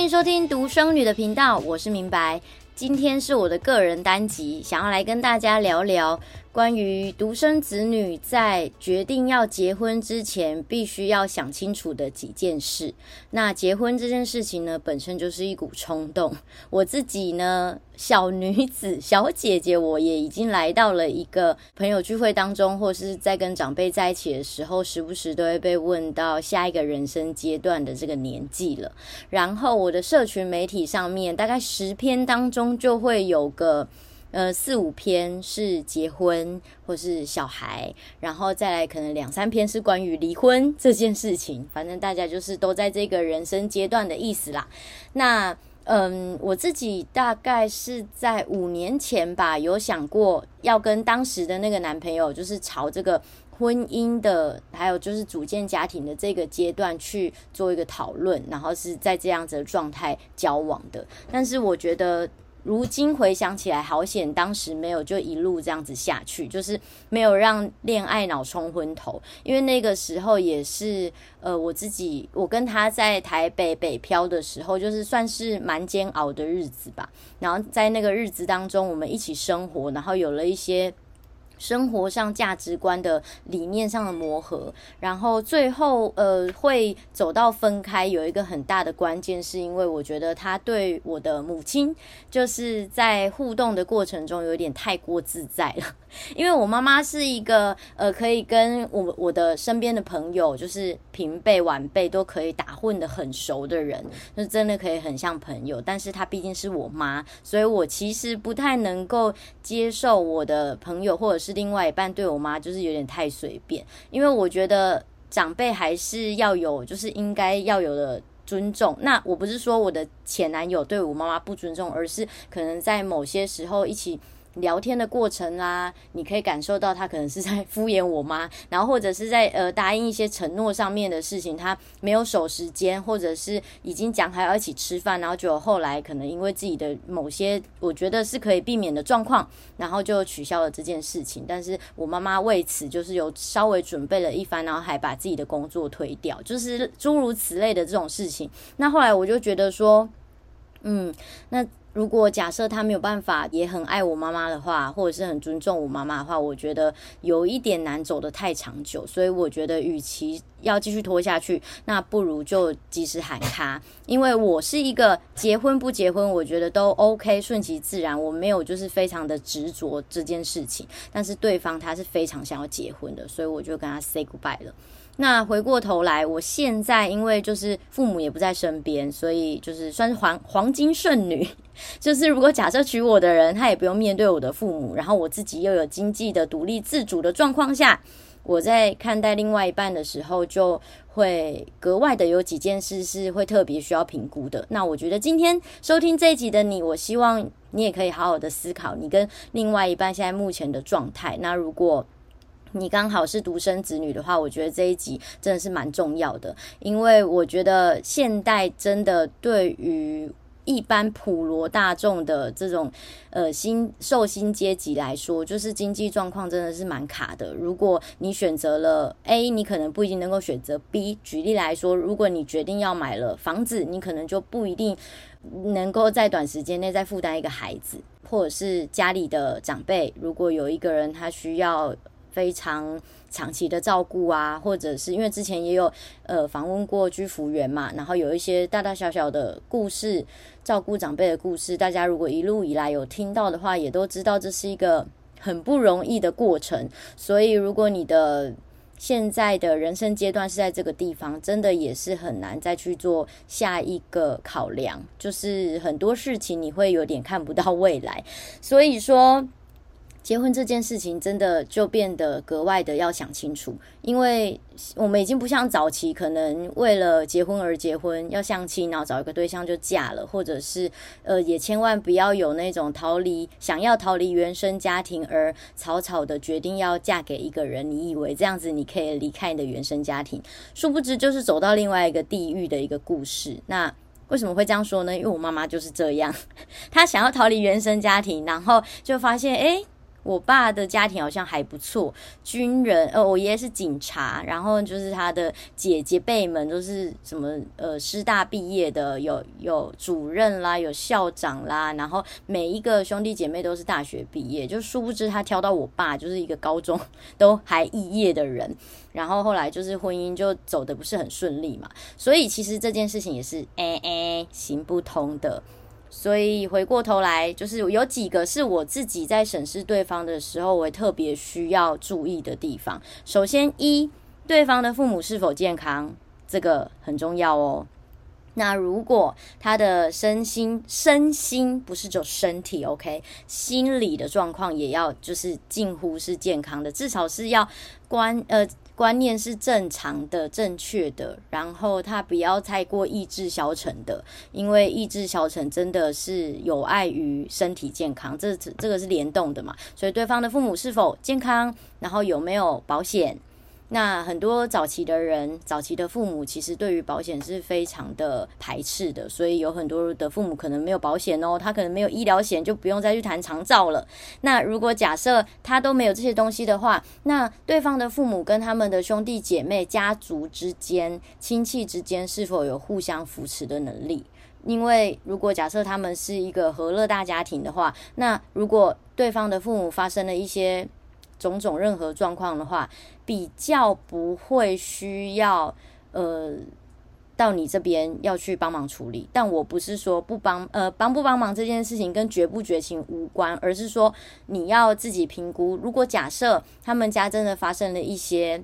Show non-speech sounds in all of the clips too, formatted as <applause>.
欢迎收听独生女的频道，我是明白。今天是我的个人单集，想要来跟大家聊聊关于独生子女在决定要结婚之前，必须要想清楚的几件事。那结婚这件事情呢，本身就是一股冲动。我自己呢，小女子、小姐姐，我也已经来到了一个朋友聚会当中，或是在跟长辈在一起的时候，时不时都会被问到下一个人生阶段的这个年纪了。然后我的社群媒体上面，大概十篇当中就会有个呃四五篇是结婚或是小孩，然后再来可能两三篇是关于离婚这件事情。反正大家就是都在这个人生阶段的意思啦。那。嗯，我自己大概是在五年前吧，有想过要跟当时的那个男朋友，就是朝这个婚姻的，还有就是组建家庭的这个阶段去做一个讨论，然后是在这样子的状态交往的。但是我觉得。如今回想起来，好险当时没有就一路这样子下去，就是没有让恋爱脑冲昏头。因为那个时候也是，呃，我自己我跟他在台北北漂的时候，就是算是蛮煎熬的日子吧。然后在那个日子当中，我们一起生活，然后有了一些。生活上价值观的理念上的磨合，然后最后呃会走到分开，有一个很大的关键，是因为我觉得他对我的母亲就是在互动的过程中有点太过自在了。<laughs> 因为我妈妈是一个呃可以跟我我的身边的朋友，就是平辈晚辈都可以打混的很熟的人，就真的可以很像朋友。但是她毕竟是我妈，所以我其实不太能够接受我的朋友或者是。另外一半对我妈就是有点太随便，因为我觉得长辈还是要有，就是应该要有的尊重。那我不是说我的前男友对我妈妈不尊重，而是可能在某些时候一起。聊天的过程啊，你可以感受到他可能是在敷衍我妈，<laughs> 然后或者是在呃答应一些承诺上面的事情，他没有守时间，或者是已经讲还要一起吃饭，然后就后来可能因为自己的某些我觉得是可以避免的状况，然后就取消了这件事情。但是我妈妈为此就是有稍微准备了一番，然后还把自己的工作推掉，就是诸如此类的这种事情。那后来我就觉得说，嗯，那。如果假设他没有办法，也很爱我妈妈的话，或者是很尊重我妈妈的话，我觉得有一点难走得太长久。所以我觉得，与其要继续拖下去，那不如就及时喊卡。因为我是一个结婚不结婚，我觉得都 OK，顺其自然。我没有就是非常的执着这件事情，但是对方他是非常想要结婚的，所以我就跟他 say goodbye 了。那回过头来，我现在因为就是父母也不在身边，所以就是算是黄黄金剩女。就是如果假设娶我的人，他也不用面对我的父母，然后我自己又有经济的独立自主的状况下，我在看待另外一半的时候，就会格外的有几件事是会特别需要评估的。那我觉得今天收听这一集的你，我希望你也可以好好的思考你跟另外一半现在目前的状态。那如果你刚好是独生子女的话，我觉得这一集真的是蛮重要的，因为我觉得现代真的对于一般普罗大众的这种呃新受薪阶级来说，就是经济状况真的是蛮卡的。如果你选择了 A，你可能不一定能够选择 B。举例来说，如果你决定要买了房子，你可能就不一定能够在短时间内再负担一个孩子，或者是家里的长辈，如果有一个人他需要。非常长期的照顾啊，或者是因为之前也有呃访问过居服员嘛，然后有一些大大小小的故事，照顾长辈的故事，大家如果一路以来有听到的话，也都知道这是一个很不容易的过程。所以如果你的现在的人生阶段是在这个地方，真的也是很难再去做下一个考量，就是很多事情你会有点看不到未来，所以说。结婚这件事情真的就变得格外的要想清楚，因为我们已经不像早期，可能为了结婚而结婚，要相亲，然后找一个对象就嫁了，或者是呃，也千万不要有那种逃离，想要逃离原生家庭而草草的决定要嫁给一个人，你以为这样子你可以离开你的原生家庭，殊不知就是走到另外一个地狱的一个故事。那为什么会这样说呢？因为我妈妈就是这样，<laughs> 她想要逃离原生家庭，然后就发现，诶我爸的家庭好像还不错，军人，呃，我爷爷是警察，然后就是他的姐姐辈们都是什么呃师大毕业的，有有主任啦，有校长啦，然后每一个兄弟姐妹都是大学毕业，就殊不知他挑到我爸就是一个高中 <laughs> 都还肄业的人，然后后来就是婚姻就走的不是很顺利嘛，所以其实这件事情也是哎哎行不通的。所以回过头来，就是有几个是我自己在审视对方的时候，我特别需要注意的地方。首先，一，对方的父母是否健康，这个很重要哦。那如果他的身心身心不是就身体 OK，心理的状况也要就是近乎是健康的，至少是要关呃。观念是正常的、正确的，然后他不要太过意志消沉的，因为意志消沉真的是有碍于身体健康，这这个是联动的嘛。所以对方的父母是否健康，然后有没有保险？那很多早期的人，早期的父母其实对于保险是非常的排斥的，所以有很多的父母可能没有保险哦，他可能没有医疗险，就不用再去谈长照了。那如果假设他都没有这些东西的话，那对方的父母跟他们的兄弟姐妹、家族之间、亲戚之间是否有互相扶持的能力？因为如果假设他们是一个和乐大家庭的话，那如果对方的父母发生了一些种种任何状况的话，比较不会需要呃到你这边要去帮忙处理。但我不是说不帮呃帮不帮忙这件事情跟绝不绝情无关，而是说你要自己评估。如果假设他们家真的发生了一些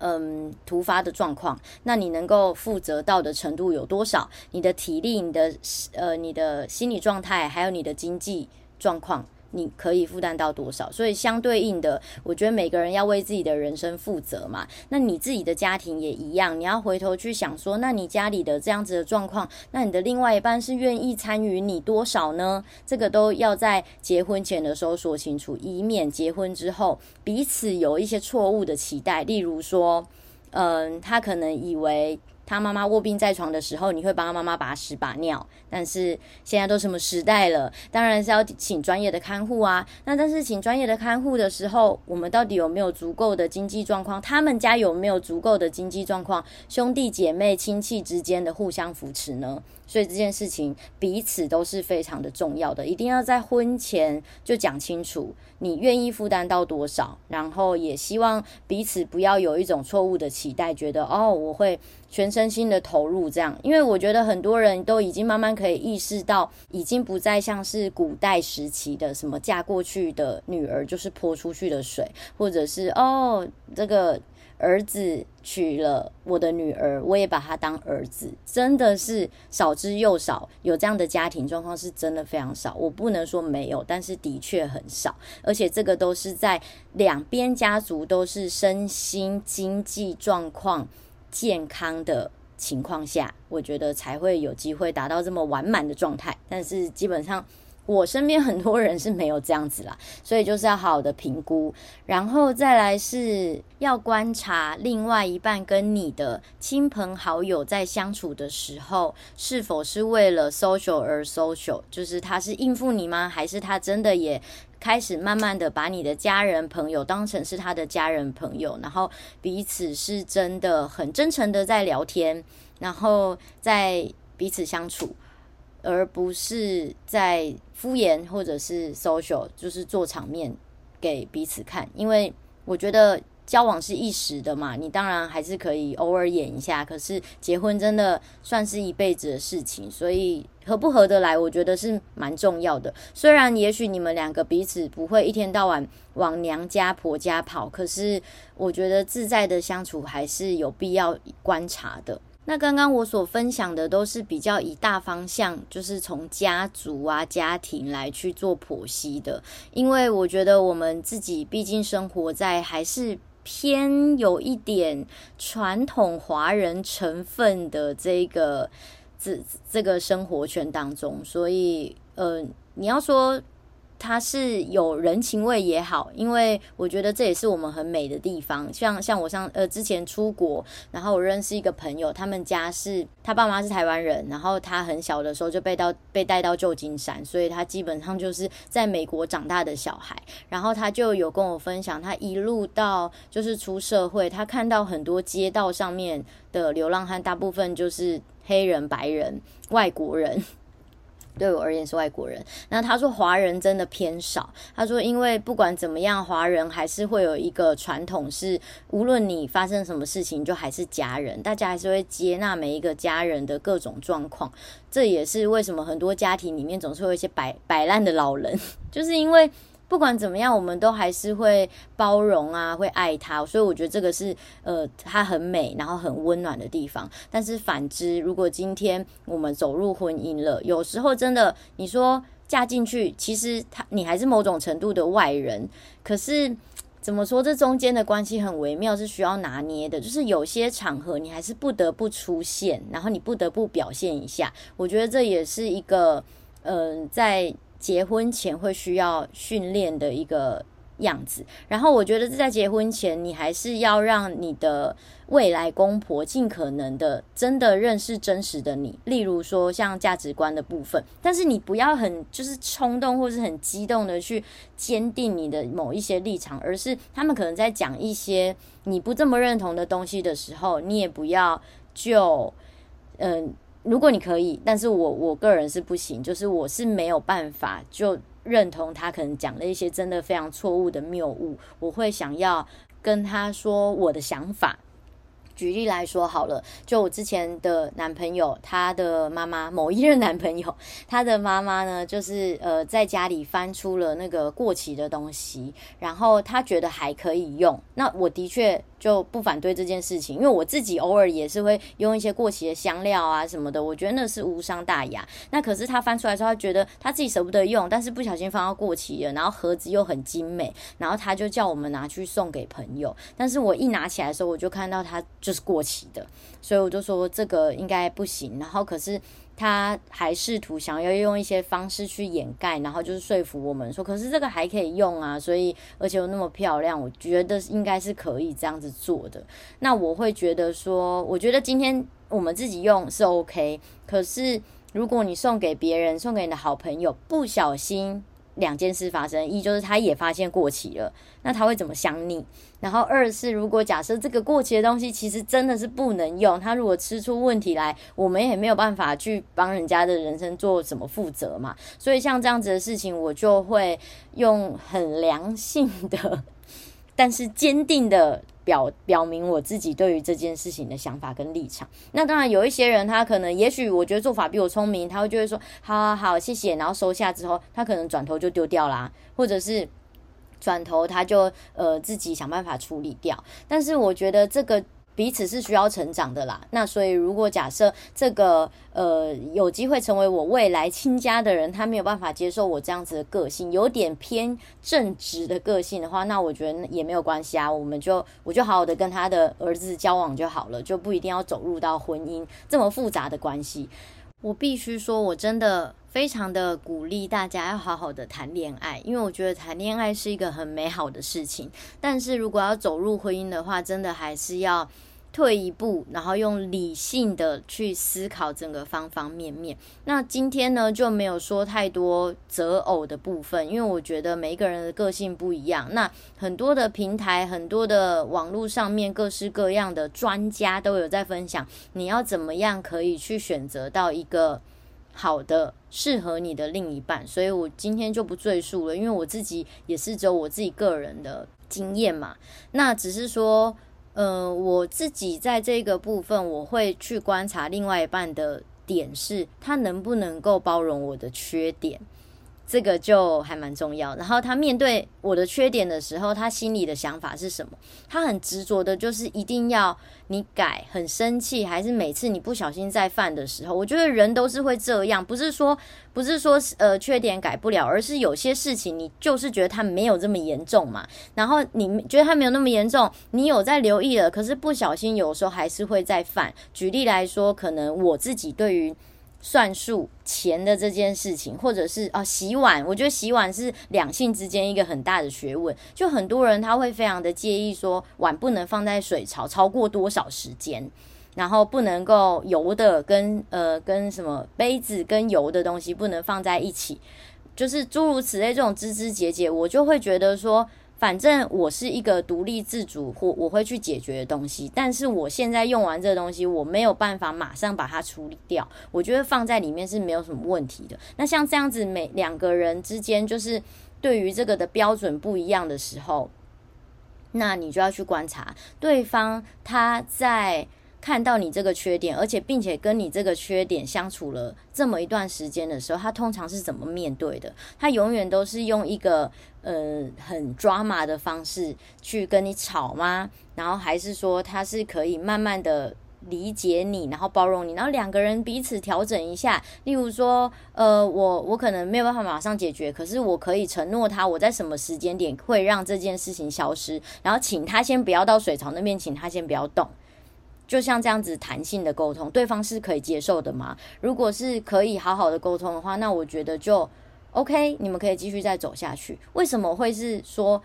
嗯突发的状况，那你能够负责到的程度有多少？你的体力、你的呃你的心理状态，还有你的经济状况。你可以负担到多少？所以相对应的，我觉得每个人要为自己的人生负责嘛。那你自己的家庭也一样，你要回头去想说，那你家里的这样子的状况，那你的另外一半是愿意参与你多少呢？这个都要在结婚前的时候说清楚，以免结婚之后彼此有一些错误的期待。例如说，嗯，他可能以为。他妈妈卧病在床的时候，你会帮他妈妈把屎把尿。但是现在都什么时代了，当然是要请专业的看护啊。那但是请专业的看护的时候，我们到底有没有足够的经济状况？他们家有没有足够的经济状况？兄弟姐妹、亲戚之间的互相扶持呢？所以这件事情彼此都是非常的重要的，一定要在婚前就讲清楚，你愿意负担到多少，然后也希望彼此不要有一种错误的期待，觉得哦，我会全身心的投入这样。因为我觉得很多人都已经慢慢可以意识到，已经不再像是古代时期的什么嫁过去的女儿就是泼出去的水，或者是哦这个。儿子娶了我的女儿，我也把她当儿子，真的是少之又少。有这样的家庭状况是真的非常少，我不能说没有，但是的确很少。而且这个都是在两边家族都是身心经济状况健康的情况下，我觉得才会有机会达到这么完满的状态。但是基本上。我身边很多人是没有这样子啦，<laughs> 所以就是要好好的评估，然后再来是要观察另外一半跟你的亲朋好友在相处的时候，是否是为了 social 而 social，就是他是应付你吗？还是他真的也开始慢慢的把你的家人朋友当成是他的家人朋友，然后彼此是真的很真诚的在聊天，然后在彼此相处。而不是在敷衍或者是 social，就是做场面给彼此看。因为我觉得交往是一时的嘛，你当然还是可以偶尔演一下。可是结婚真的算是一辈子的事情，所以合不合得来，我觉得是蛮重要的。虽然也许你们两个彼此不会一天到晚往娘家婆家跑，可是我觉得自在的相处还是有必要观察的。那刚刚我所分享的都是比较以大方向，就是从家族啊、家庭来去做剖析的，因为我觉得我们自己毕竟生活在还是偏有一点传统华人成分的这个这这个生活圈当中，所以呃，你要说。它是有人情味也好，因为我觉得这也是我们很美的地方。像像我上呃之前出国，然后我认识一个朋友，他们家是他爸妈是台湾人，然后他很小的时候就被到被带到旧金山，所以他基本上就是在美国长大的小孩。然后他就有跟我分享，他一路到就是出社会，他看到很多街道上面的流浪汉，大部分就是黑人、白人、外国人。对我而言是外国人。那他说华人真的偏少。他说，因为不管怎么样，华人还是会有一个传统，是无论你发生什么事情，就还是家人，大家还是会接纳每一个家人的各种状况。这也是为什么很多家庭里面总是会有一些摆摆烂的老人，<laughs> 就是因为。不管怎么样，我们都还是会包容啊，会爱他，所以我觉得这个是呃，他很美，然后很温暖的地方。但是反之，如果今天我们走入婚姻了，有时候真的，你说嫁进去，其实他你还是某种程度的外人。可是怎么说，这中间的关系很微妙，是需要拿捏的。就是有些场合你还是不得不出现，然后你不得不表现一下。我觉得这也是一个嗯、在。结婚前会需要训练的一个样子，然后我觉得在结婚前，你还是要让你的未来公婆尽可能的真的认识真实的你，例如说像价值观的部分，但是你不要很就是冲动或是很激动的去坚定你的某一些立场，而是他们可能在讲一些你不这么认同的东西的时候，你也不要就嗯。如果你可以，但是我我个人是不行，就是我是没有办法就认同他可能讲了一些真的非常错误的谬误，我会想要跟他说我的想法。举例来说好了，就我之前的男朋友，他的妈妈，某一任男朋友，他的妈妈呢，就是呃，在家里翻出了那个过期的东西，然后他觉得还可以用，那我的确就不反对这件事情，因为我自己偶尔也是会用一些过期的香料啊什么的，我觉得那是无伤大雅。那可是他翻出来之后，他觉得他自己舍不得用，但是不小心放到过期了，然后盒子又很精美，然后他就叫我们拿去送给朋友，但是我一拿起来的时候，我就看到他。就是过期的，所以我就说这个应该不行。然后可是他还试图想要用一些方式去掩盖，然后就是说服我们说，可是这个还可以用啊。所以而且又那么漂亮，我觉得应该是可以这样子做的。那我会觉得说，我觉得今天我们自己用是 OK，可是如果你送给别人，送给你的好朋友，不小心。两件事发生，一就是他也发现过期了，那他会怎么想你？然后二是如果假设这个过期的东西其实真的是不能用，他如果吃出问题来，我们也没有办法去帮人家的人生做什么负责嘛。所以像这样子的事情，我就会用很良性的，<laughs> 但是坚定的。表表明我自己对于这件事情的想法跟立场。那当然有一些人，他可能也许我觉得做法比我聪明，他会就会说好好好，谢谢，然后收下之后，他可能转头就丢掉啦，或者是转头他就呃自己想办法处理掉。但是我觉得这个。彼此是需要成长的啦，那所以如果假设这个呃有机会成为我未来亲家的人，他没有办法接受我这样子的个性，有点偏正直的个性的话，那我觉得也没有关系啊，我们就我就好好的跟他的儿子交往就好了，就不一定要走入到婚姻这么复杂的关系。我必须说，我真的。非常的鼓励大家要好好的谈恋爱，因为我觉得谈恋爱是一个很美好的事情。但是如果要走入婚姻的话，真的还是要退一步，然后用理性的去思考整个方方面面。那今天呢，就没有说太多择偶的部分，因为我觉得每一个人的个性不一样。那很多的平台，很多的网络上面各式各样的专家都有在分享，你要怎么样可以去选择到一个。好的，适合你的另一半，所以我今天就不赘述了，因为我自己也是只有我自己个人的经验嘛。那只是说，呃，我自己在这个部分，我会去观察另外一半的点是，他能不能够包容我的缺点。这个就还蛮重要。然后他面对我的缺点的时候，他心里的想法是什么？他很执着的，就是一定要你改，很生气，还是每次你不小心再犯的时候？我觉得人都是会这样，不是说 <laughs> 不是说呃缺点改不了，而是有些事情你就是觉得他没有这么严重嘛。然后你觉得他没有那么严重，你有在留意了，可是不小心有时候还是会再犯。举例来说，可能我自己对于。算数钱的这件事情，或者是啊洗碗，我觉得洗碗是两性之间一个很大的学问。就很多人他会非常的介意说碗不能放在水槽超过多少时间，然后不能够油的跟呃跟什么杯子跟油的东西不能放在一起，就是诸如此类这种枝枝节节，我就会觉得说。反正我是一个独立自主或我会去解决的东西，但是我现在用完这个东西，我没有办法马上把它处理掉。我觉得放在里面是没有什么问题的。那像这样子，每两个人之间就是对于这个的标准不一样的时候，那你就要去观察对方他在。看到你这个缺点，而且并且跟你这个缺点相处了这么一段时间的时候，他通常是怎么面对的？他永远都是用一个呃很抓马的方式去跟你吵吗？然后还是说他是可以慢慢的理解你，然后包容你，然后两个人彼此调整一下？例如说，呃，我我可能没有办法马上解决，可是我可以承诺他，我在什么时间点会让这件事情消失，然后请他先不要到水槽那边，请他先不要动。就像这样子弹性的沟通，对方是可以接受的吗？如果是可以好好的沟通的话，那我觉得就 OK，你们可以继续再走下去。为什么会是说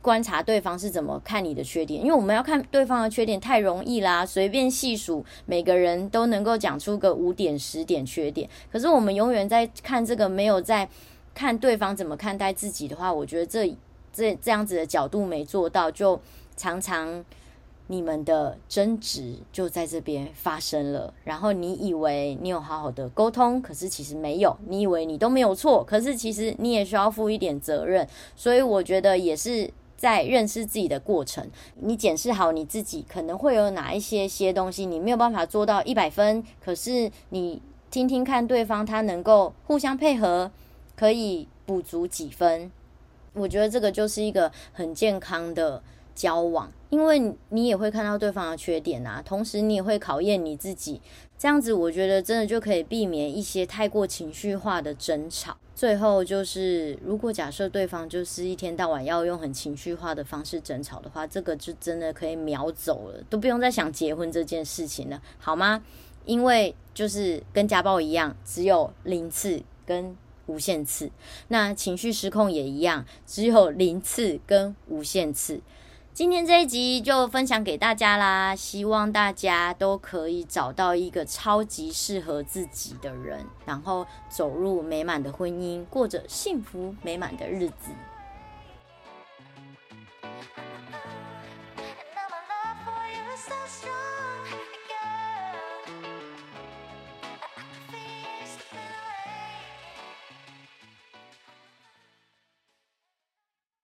观察对方是怎么看你的缺点？因为我们要看对方的缺点太容易啦，随便细数，每个人都能够讲出个五点、十点缺点。可是我们永远在看这个，没有在看对方怎么看待自己的话，我觉得这这这样子的角度没做到，就常常。你们的争执就在这边发生了，然后你以为你有好好的沟通，可是其实没有。你以为你都没有错，可是其实你也需要负一点责任。所以我觉得也是在认识自己的过程。你检视好你自己，可能会有哪一些些东西你没有办法做到一百分，可是你听听看对方他能够互相配合，可以补足几分。我觉得这个就是一个很健康的交往，因为你也会看到对方的缺点啊，同时你也会考验你自己，这样子我觉得真的就可以避免一些太过情绪化的争吵。最后就是，如果假设对方就是一天到晚要用很情绪化的方式争吵的话，这个就真的可以秒走了，都不用再想结婚这件事情了，好吗？因为就是跟家暴一样，只有零次跟无限次，那情绪失控也一样，只有零次跟无限次。今天这一集就分享给大家啦，希望大家都可以找到一个超级适合自己的人，然后走入美满的婚姻，过着幸福美满的日子。